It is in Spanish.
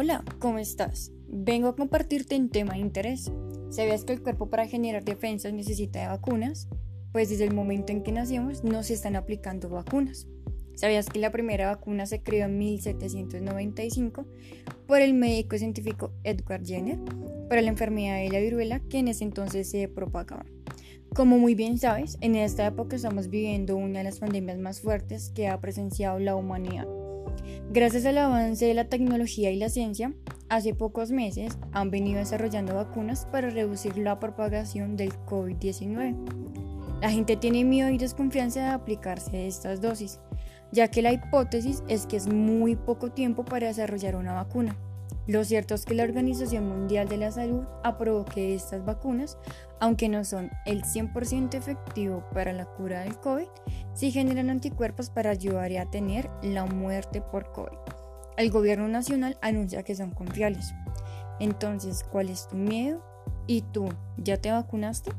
Hola, ¿cómo estás? Vengo a compartirte un tema de interés. ¿Sabías que el cuerpo para generar defensas necesita de vacunas? Pues desde el momento en que nacimos no se están aplicando vacunas. ¿Sabías que la primera vacuna se creó en 1795 por el médico científico Edward Jenner para la enfermedad de la viruela que en ese entonces se propagaba? Como muy bien sabes, en esta época estamos viviendo una de las pandemias más fuertes que ha presenciado la humanidad. Gracias al avance de la tecnología y la ciencia, hace pocos meses han venido desarrollando vacunas para reducir la propagación del COVID-19. La gente tiene miedo y desconfianza de aplicarse estas dosis, ya que la hipótesis es que es muy poco tiempo para desarrollar una vacuna. Lo cierto es que la Organización Mundial de la Salud aprobó que estas vacunas, aunque no son el 100% efectivo para la cura del COVID, sí generan anticuerpos para ayudar a tener la muerte por COVID. El gobierno nacional anuncia que son confiables. Entonces, ¿cuál es tu miedo? ¿Y tú ya te vacunaste?